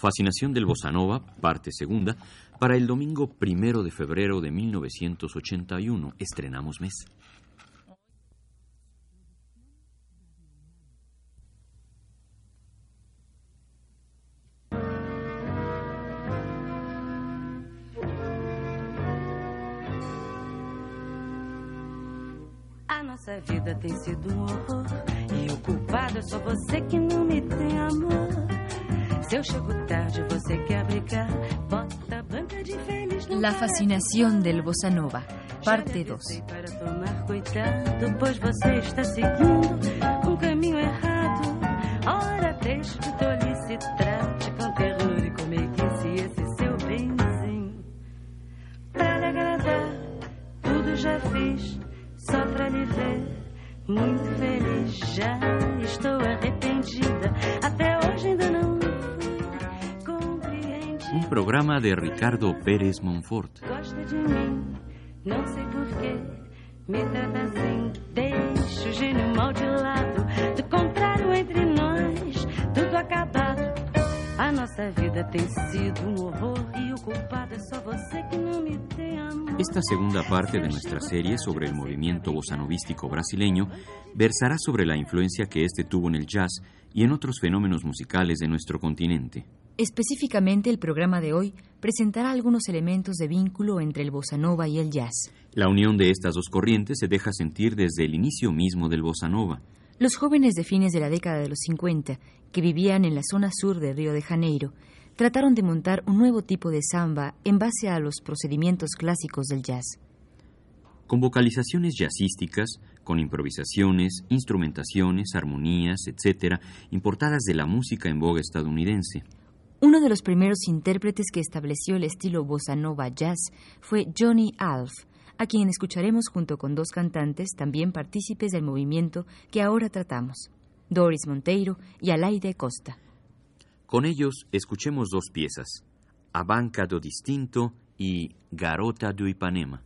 Fascinación del Bossa Nova, parte segunda, para el domingo primero de febrero de 1981. Estrenamos mes. A nossa vida tem sido um horror. E o culpado é só você que não me tem amor. Se eu chego La fascinación del bossa nova, parte 2. para tomar cuidado, pois você está seguindo um caminho errado. Ora, deixe de tolice, trate com ternura e comeguice esse seu benzinho. Pra lhe agradar, tudo já fiz, só pra lhe ver. Muito feliz, já estou arrependida. Até programa de Ricardo Pérez Monfort. Gosta de mim, não sei porquê. Me trata assim, deixa o gênio mal de lado. Do contrário, entre nós, tudo acabado. Esta segunda parte de nuestra serie sobre el movimiento bossanovístico brasileño versará sobre la influencia que este tuvo en el jazz y en otros fenómenos musicales de nuestro continente. Específicamente, el programa de hoy presentará algunos elementos de vínculo entre el bossa nova y el jazz. La unión de estas dos corrientes se deja sentir desde el inicio mismo del bossa nova. Los jóvenes de fines de la década de los 50, que vivían en la zona sur de Río de Janeiro, trataron de montar un nuevo tipo de samba en base a los procedimientos clásicos del jazz. con vocalizaciones jazzísticas, con improvisaciones, instrumentaciones, armonías, etc., importadas de la música en boga estadounidense. Uno de los primeros intérpretes que estableció el estilo bossa nova jazz fue Johnny Alf, a quien escucharemos junto con dos cantantes también partícipes del movimiento que ahora tratamos, Doris Monteiro y Alaide Costa. Con ellos escuchemos dos piezas, A do Distinto y Garota do Ipanema.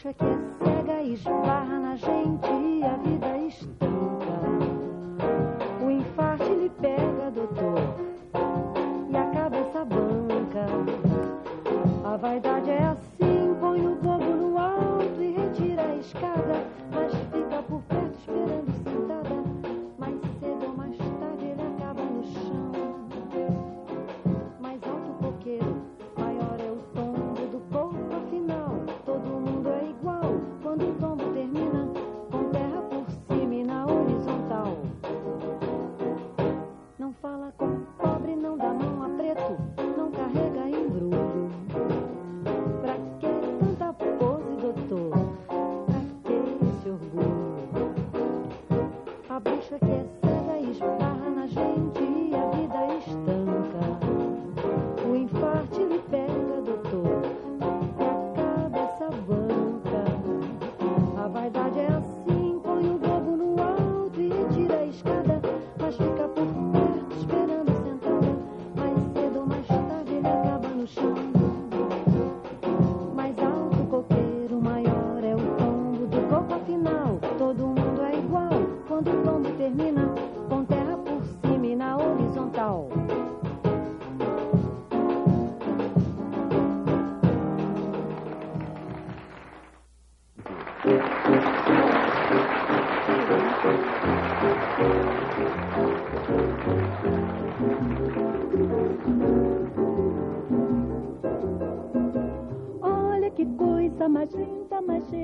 Bruxa que é cega esbarra na gente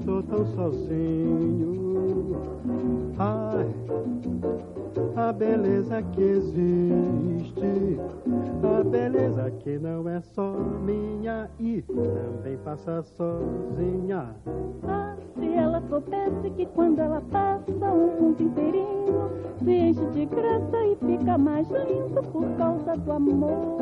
Estou tão sozinho. Ai, a beleza que existe, a beleza que não é só minha e também passa sozinha. Ah, se ela soubesse que quando ela passa o mundo inteirinho se enche de graça e fica mais lindo por causa do amor.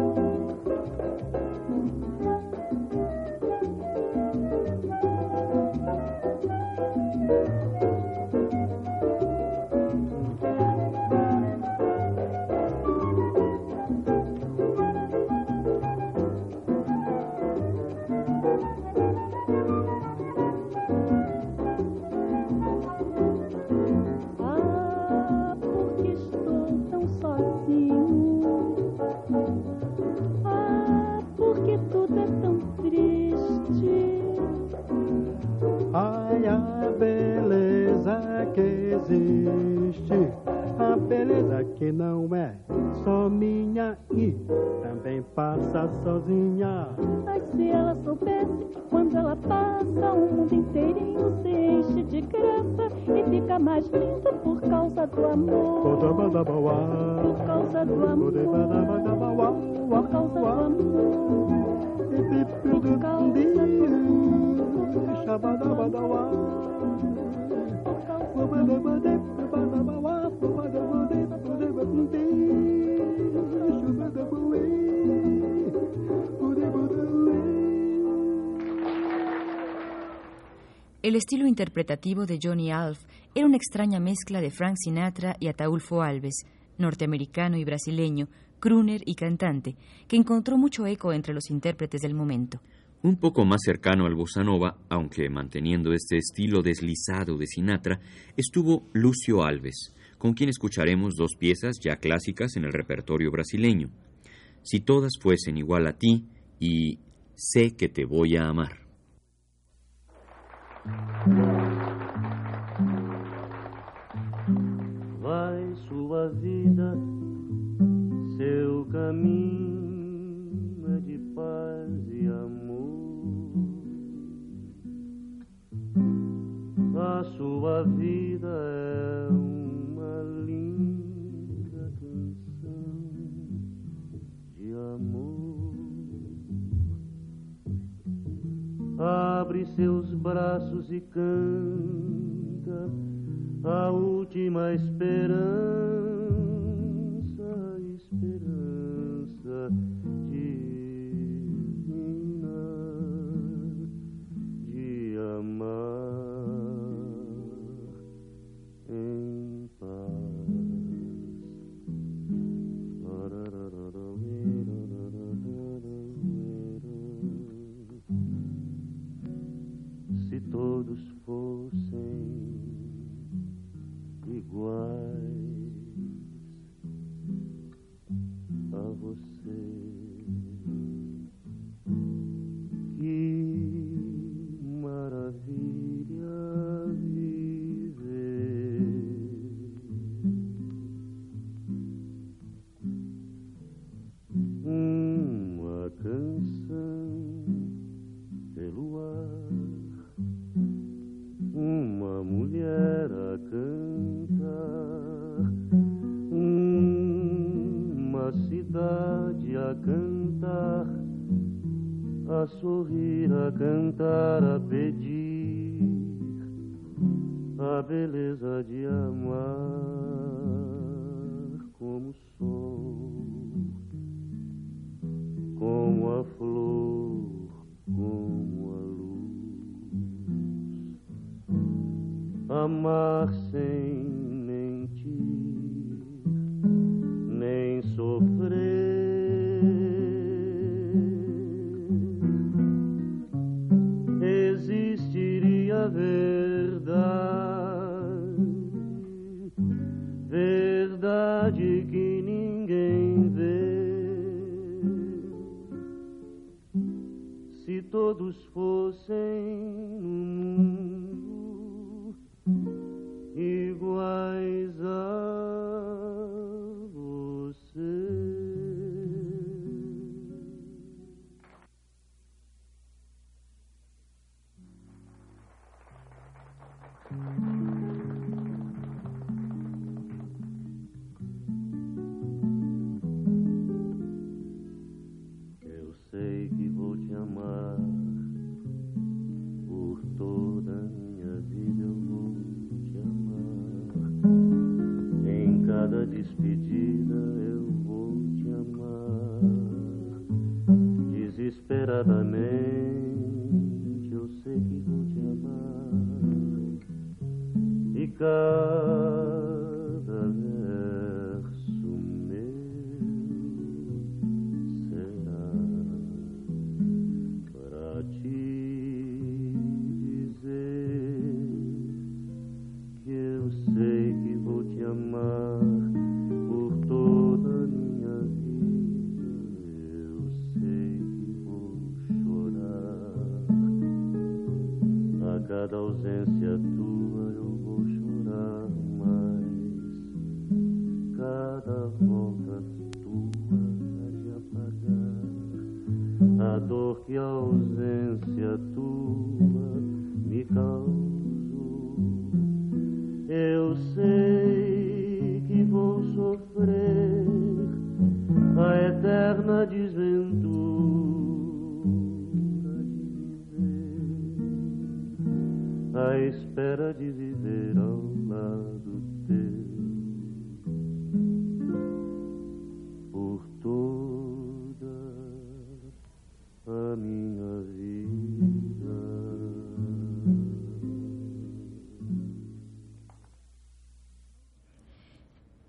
Sozinha. Ai, se ela soubesse que quando ela passa o mundo inteirinho se enche de graça e fica mais linda por causa do amor. Por causa do amor. Por causa do amor. Por causa do amor. El estilo interpretativo de Johnny Alf era una extraña mezcla de Frank Sinatra y Ataulfo Alves, norteamericano y brasileño, crooner y cantante, que encontró mucho eco entre los intérpretes del momento. Un poco más cercano al bossa nova, aunque manteniendo este estilo deslizado de Sinatra, estuvo Lucio Alves, con quien escucharemos dos piezas ya clásicas en el repertorio brasileño. Si todas fuesen igual a ti y Sé que te voy a amar. Sua vida, seu caminho é de paz e amor. A sua vida é uma linda canção de amor. Abre seus braços e canta a última esperança, a sorrir, a cantar, a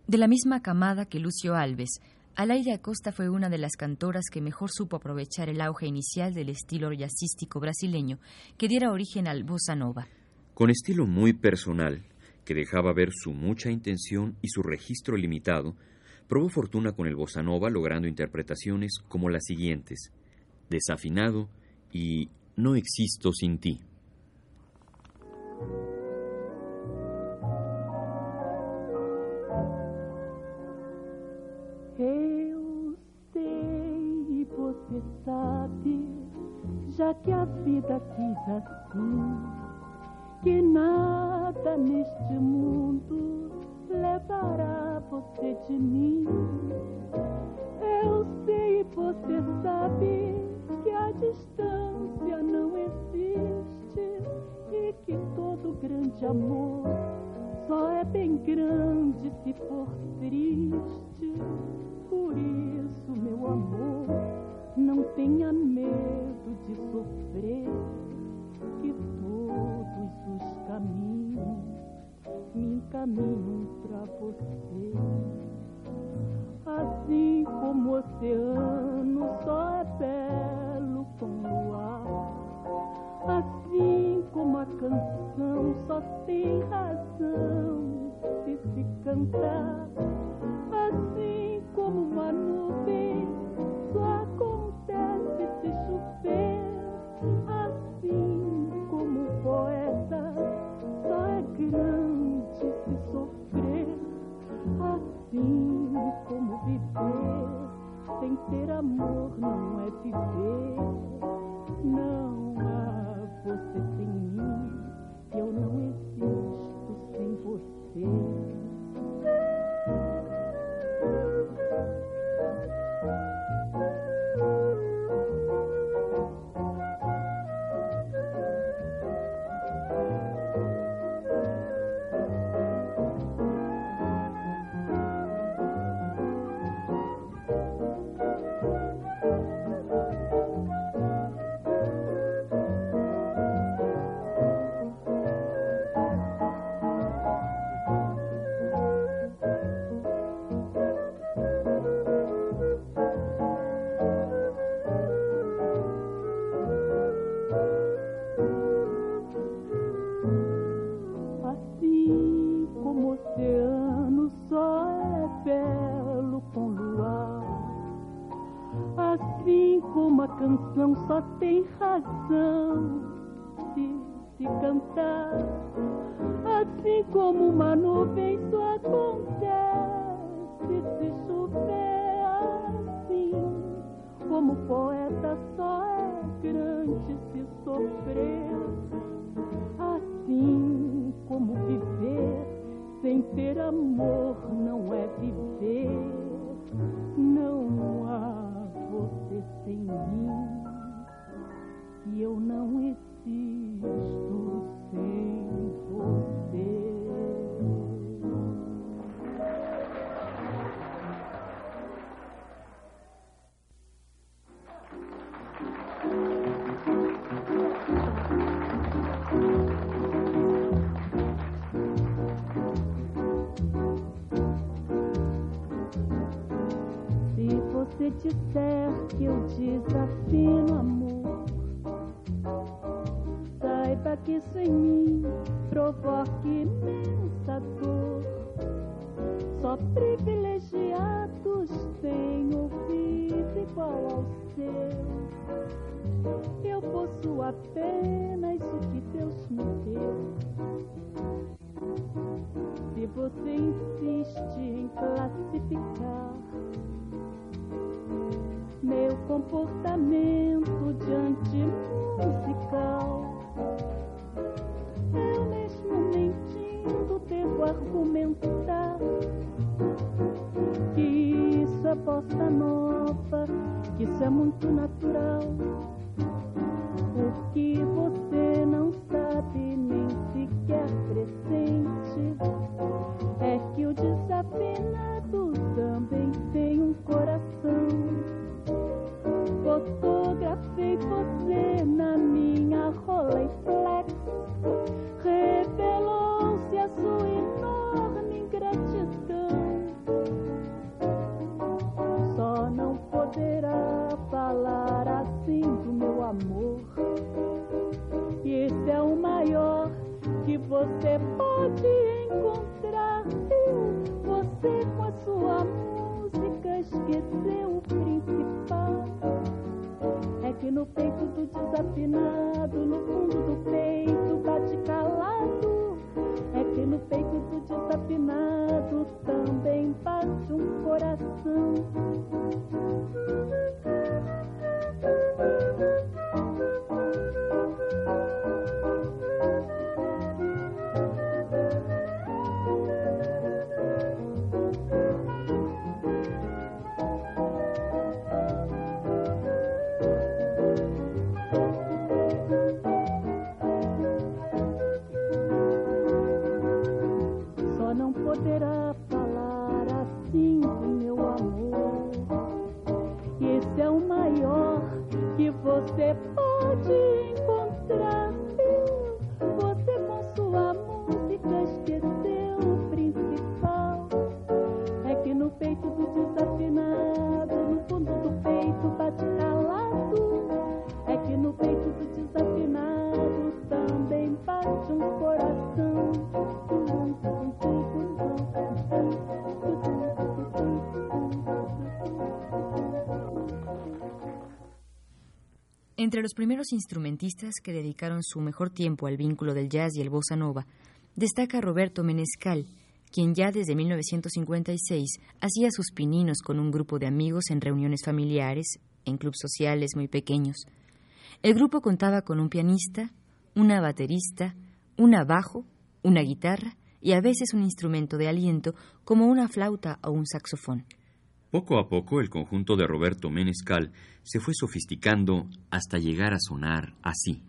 De la misma camada que Lucio Alves, Alaida Acosta fue una de las cantoras que mejor supo aprovechar el auge inicial del estilo jazzístico brasileño que diera origen al bossa nova. Con estilo muy personal, que dejaba ver su mucha intención y su registro limitado, probó fortuna con el bossa nova logrando interpretaciones como las siguientes: Desafinado y No existo sin ti. Já que a vida quis assim, que nada neste mundo levará você de mim. Eu sei e você sabe que a distância não existe e que todo grande amor só é bem grande se for triste. Por isso, meu amor, não tenha medo de sofrer, que todos os caminhos me encaminham pra você. Assim como o oceano só é belo com luar. Assim como a canção só tem razão se se cantar. Assim como uma nuvem amor não é viver. Só tem razão se se cantar. Assim como uma nuvem só acontece seu. Eu possuo apenas o que Deus me deu. Se você insiste em classificar meu comportamento diante musical, eu mesmo mentindo devo argumentar que isso é bossa nova, isso é muito natural. O que você não sabe nem sequer presente é que o desafinado também tem um coração. Fotografei você na minha Rolleiflex. Revelou-se a sua poderá falar assim do meu amor. E esse é o maior que você pode encontrar. Viu? Você com a sua música esqueceu o principal. É que no peito do desafinado, no fundo do peito bate calado. É que no peito do desafinado também bate um coração. thank you Entre los primeros instrumentistas que dedicaron su mejor tiempo al vínculo del jazz y el bossa nova, destaca Roberto Menescal, quien ya desde 1956 hacía sus pininos con un grupo de amigos en reuniones familiares, en clubes sociales muy pequeños. El grupo contaba con un pianista, una baterista, una bajo, una guitarra y a veces un instrumento de aliento como una flauta o un saxofón. Poco a poco el conjunto de Roberto Menescal se fue sofisticando hasta llegar a sonar así.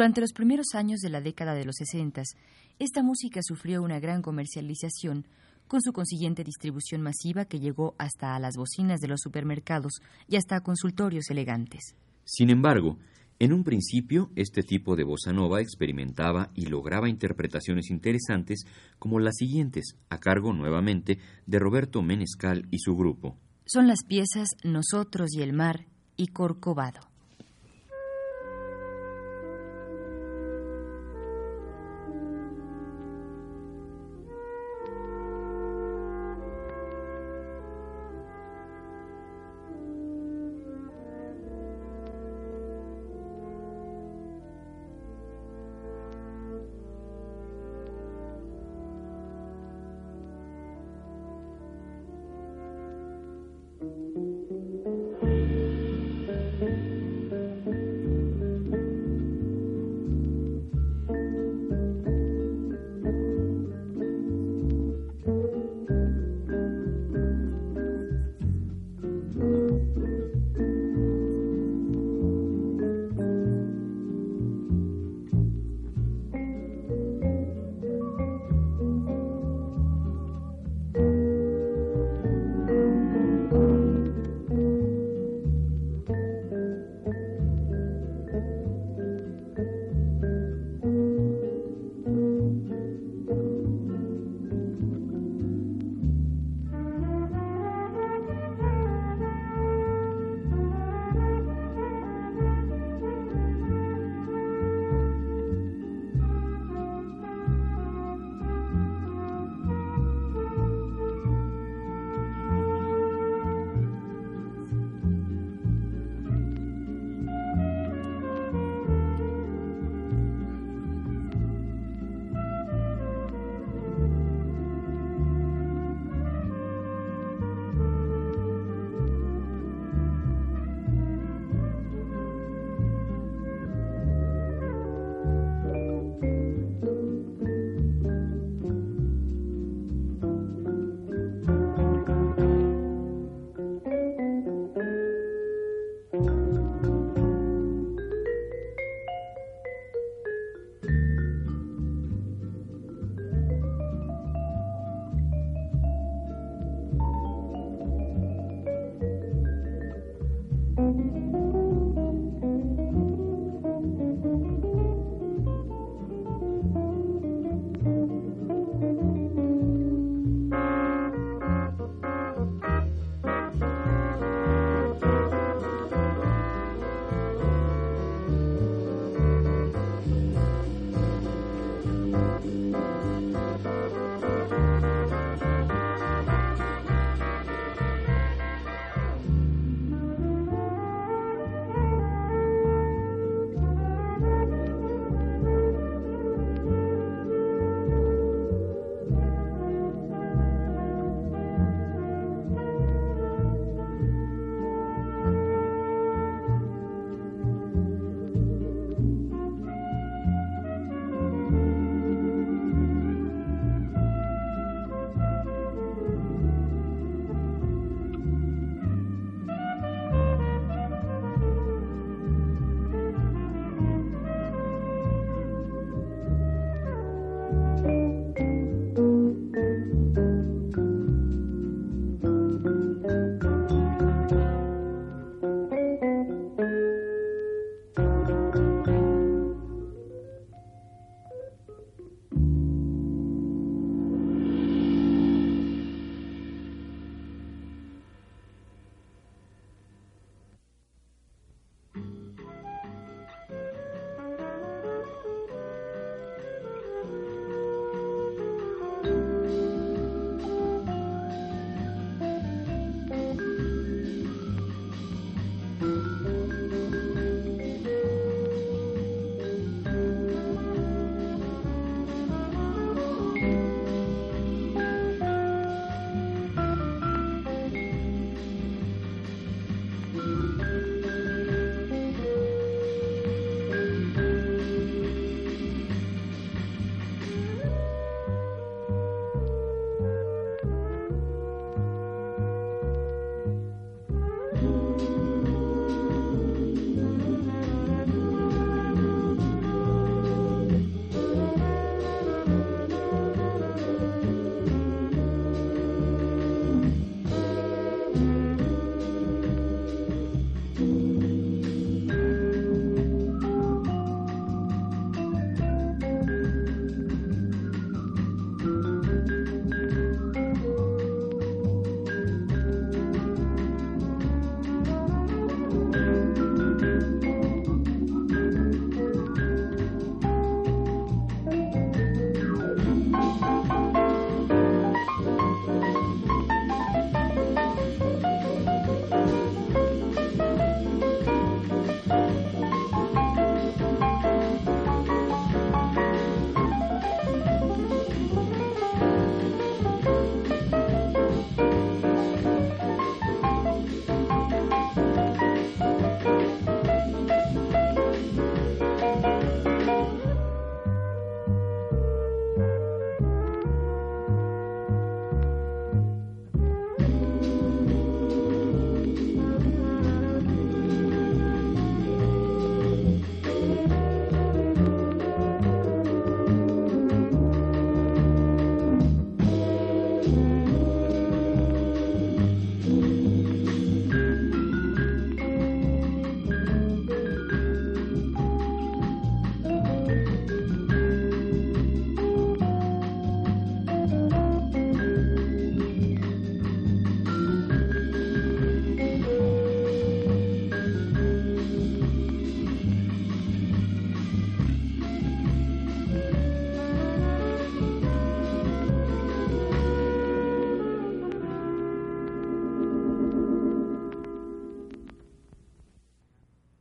Durante los primeros años de la década de los 60, esta música sufrió una gran comercialización, con su consiguiente distribución masiva que llegó hasta a las bocinas de los supermercados y hasta a consultorios elegantes. Sin embargo, en un principio, este tipo de bossa nova experimentaba y lograba interpretaciones interesantes como las siguientes, a cargo nuevamente de Roberto Menescal y su grupo. Son las piezas Nosotros y el mar y Corcovado.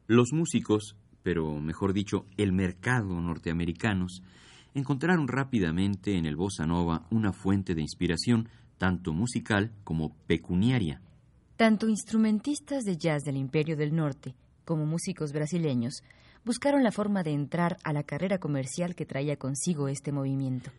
Los músicos, pero mejor dicho, el mercado norteamericanos, encontraron rápidamente en el bossa nova una fuente de inspiración tanto musical como pecuniaria. Tanto instrumentistas de jazz del Imperio del Norte como músicos brasileños buscaron la forma de entrar a la carrera comercial que traía consigo este movimiento.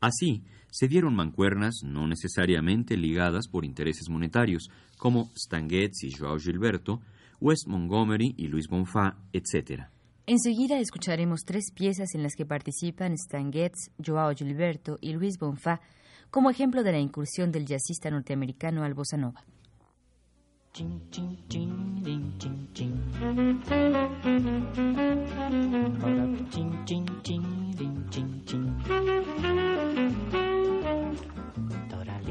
Así, se dieron mancuernas no necesariamente ligadas por intereses monetarios, como Stan Getz y Joao Gilberto, Wes Montgomery y Luis Bonfa, etc. Enseguida escucharemos tres piezas en las que participan Stan Getz, Joao Gilberto y Luis Bonfa como ejemplo de la incursión del jazzista norteamericano al bossa nova. Chin, chin, chin, ding, chin, chin. Ora, chin, chin, chin, ding, chin, chin.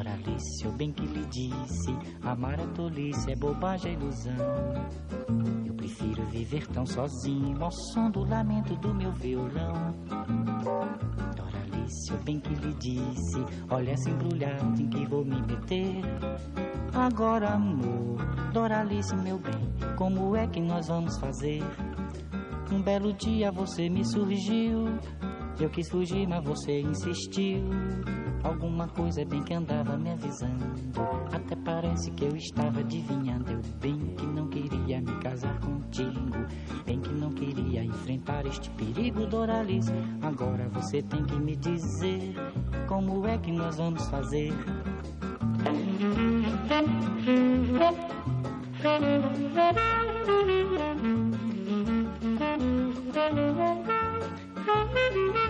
Doralice, eu bem que lhe disse, amar é tolice, é bobagem, é ilusão. Eu prefiro viver tão sozinho ao som do lamento do meu violão. Doralice, eu bem que lhe disse, olha essa embrulhada em que vou me meter. Agora, amor, Doralice, meu bem, como é que nós vamos fazer? Um belo dia você me surgiu. Eu quis fugir, mas você insistiu. Alguma coisa bem que andava me avisando. Até parece que eu estava adivinhando. Eu bem que não queria me casar contigo. Bem que não queria enfrentar este perigo, doralis. Agora você tem que me dizer como é que nós vamos fazer. Thank you.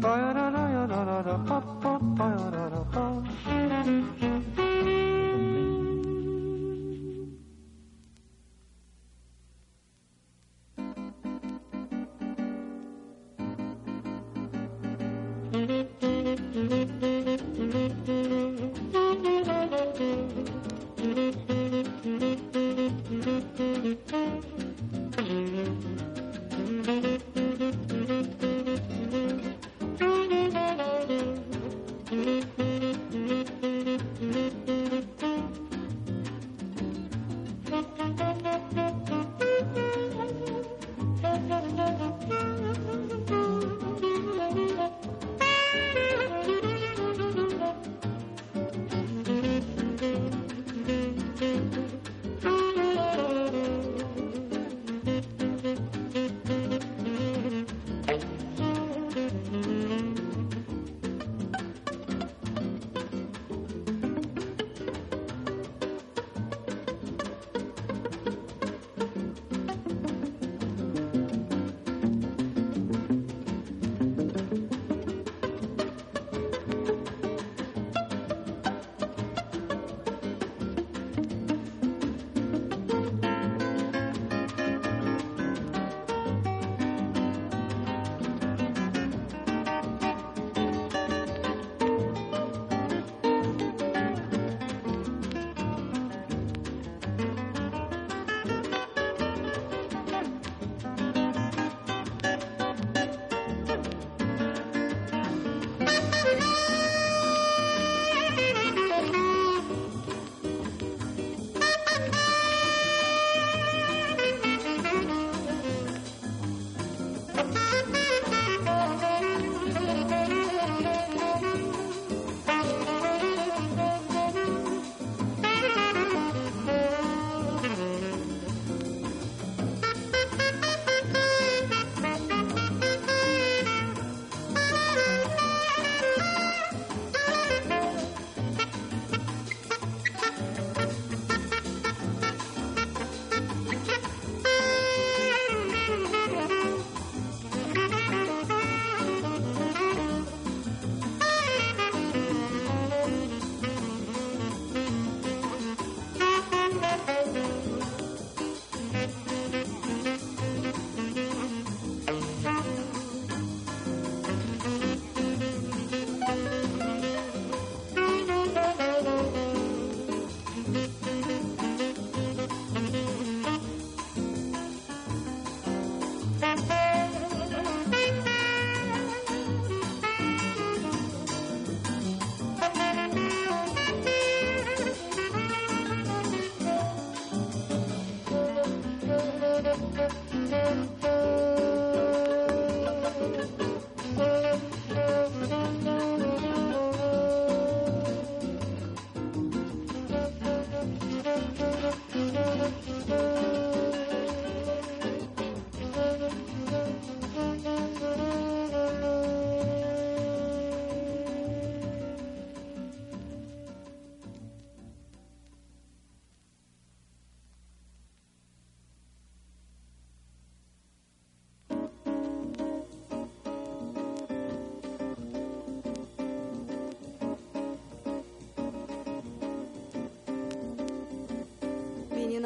Toyota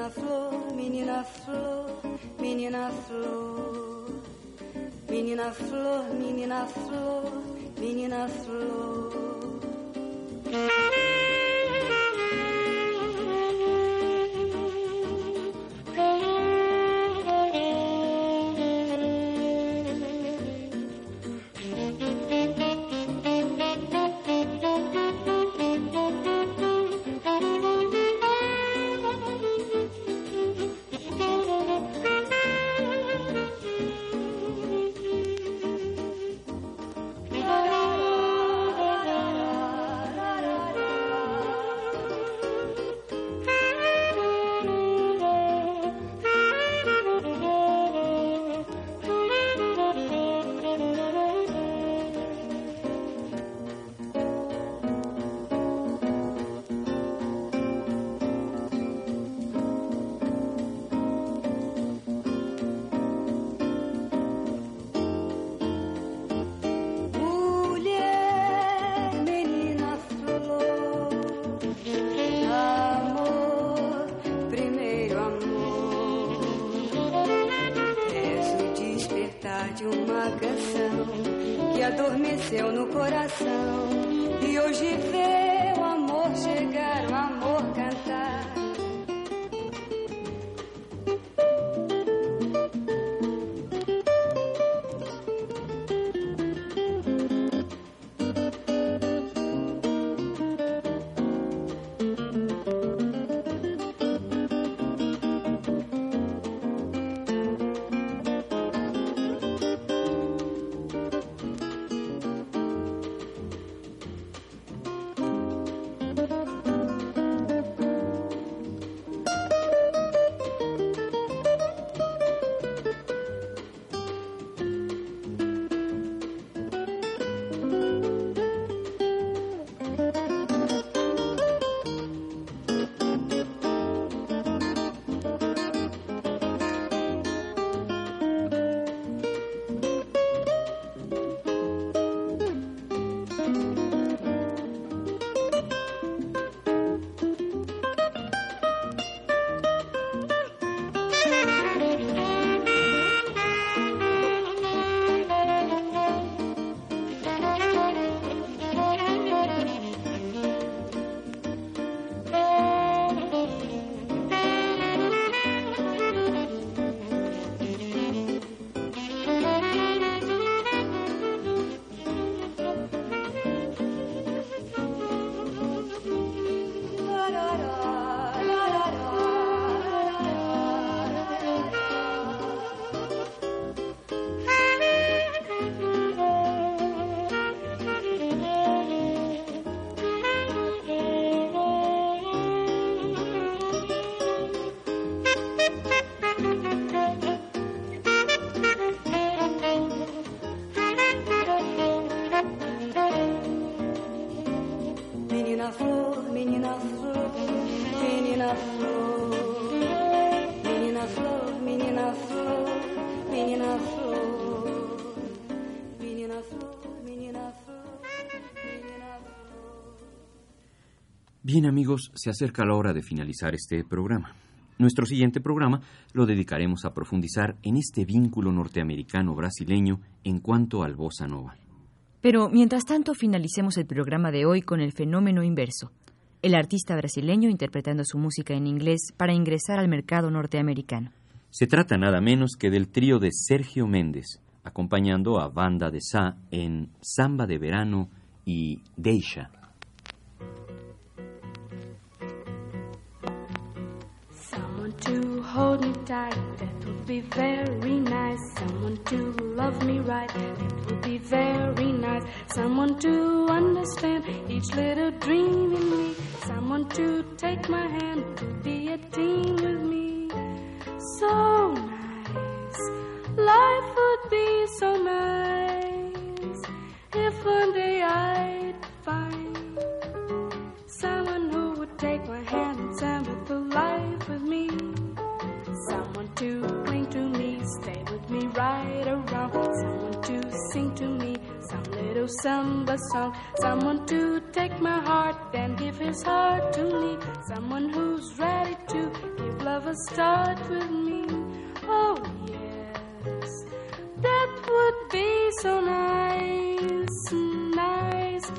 Menina flor, menina flor, menina flor. Menina flor, menina flor, menina flor. Bien amigos, se acerca la hora de finalizar este programa. Nuestro siguiente programa lo dedicaremos a profundizar en este vínculo norteamericano-brasileño en cuanto al bossa nova. Pero mientras tanto finalicemos el programa de hoy con el fenómeno inverso, el artista brasileño interpretando su música en inglés para ingresar al mercado norteamericano. Se trata nada menos que del trío de Sergio Méndez, acompañando a Banda de Sá en Samba de Verano y Deixa. Someone to hold me tight be very nice. Someone to love me right. It would be very nice. Someone to understand each little dream in me. Someone to take my hand, to be a team with me. So nice. Life would be so nice if one day I'd find someone who would take my hand. little samba song. Someone to take my heart and give his heart to me. Someone who's ready to give love a start with me. Oh, yes, that would be so nice, nice.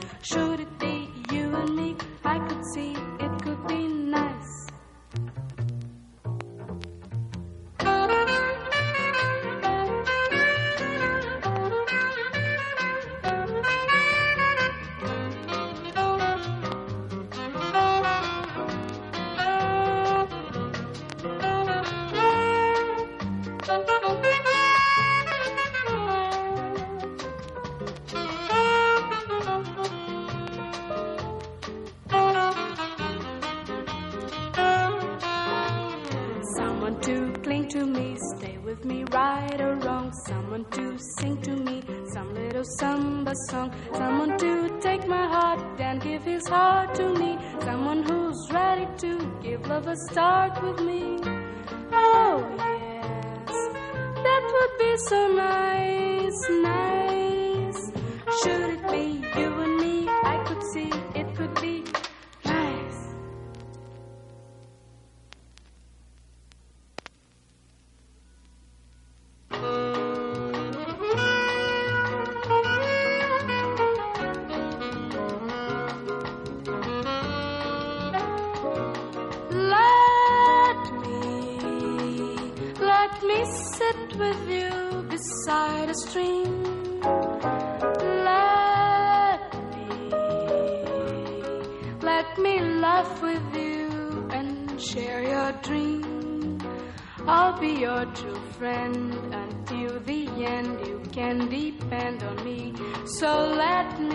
be your true friend until the end. You can depend on me, so let me.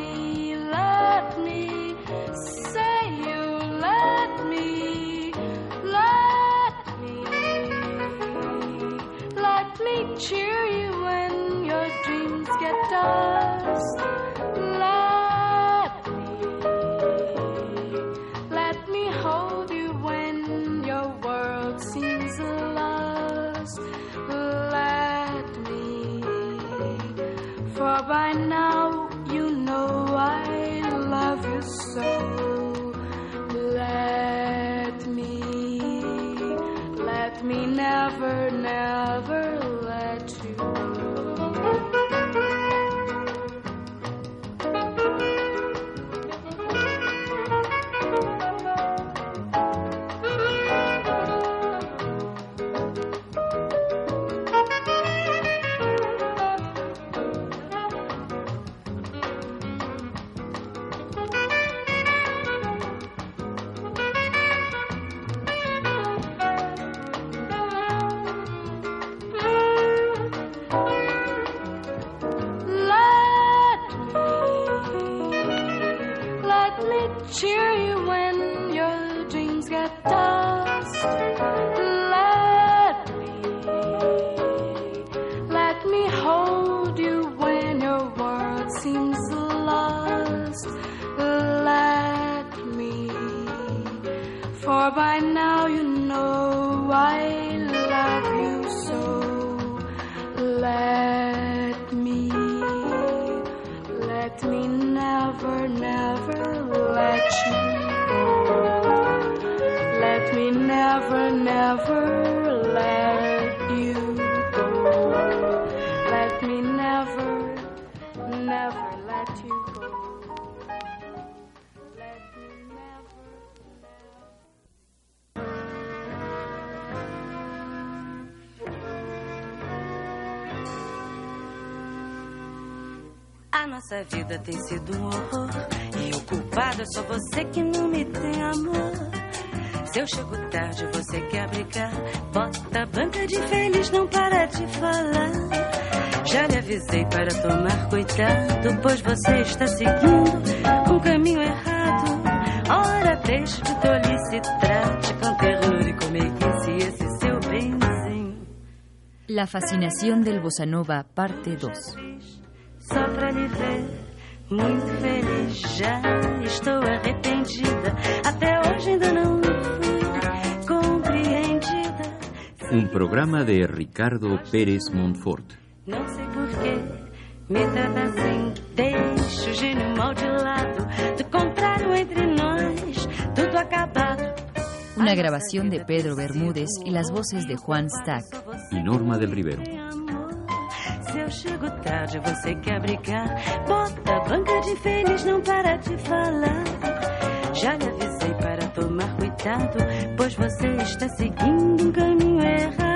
vida tem sido um horror. E o culpado é só você que não me tem amor. Se eu chego tarde, você quer brincar? Bota a banca de feliz, não para de falar. Já lhe avisei para tomar cuidado, pois você está seguindo um caminho errado. Ora, deixe de tolice, trate com ternura e com meiguice esse seu benzinho. La fascinação del bossa nova, parte 2. Só pra lhe ver. Muito feliz. Já estou arrependida. Até hoje ainda não fui compreendida. Un programa de Ricardo Pérez Montfort. Não sei porquê me trata assim. Deixa o gênio mal de lado. Do contrário, entre nós, tudo acabado. Una grabación de Pedro Bermúdez y las voces de Juan Stack. Y Norma del Rivero. Se eu chego tarde, você quer brigar. Bota a banca de feliz, não para de falar. Já lhe avisei para tomar cuidado, pois você está seguindo um caminho errado.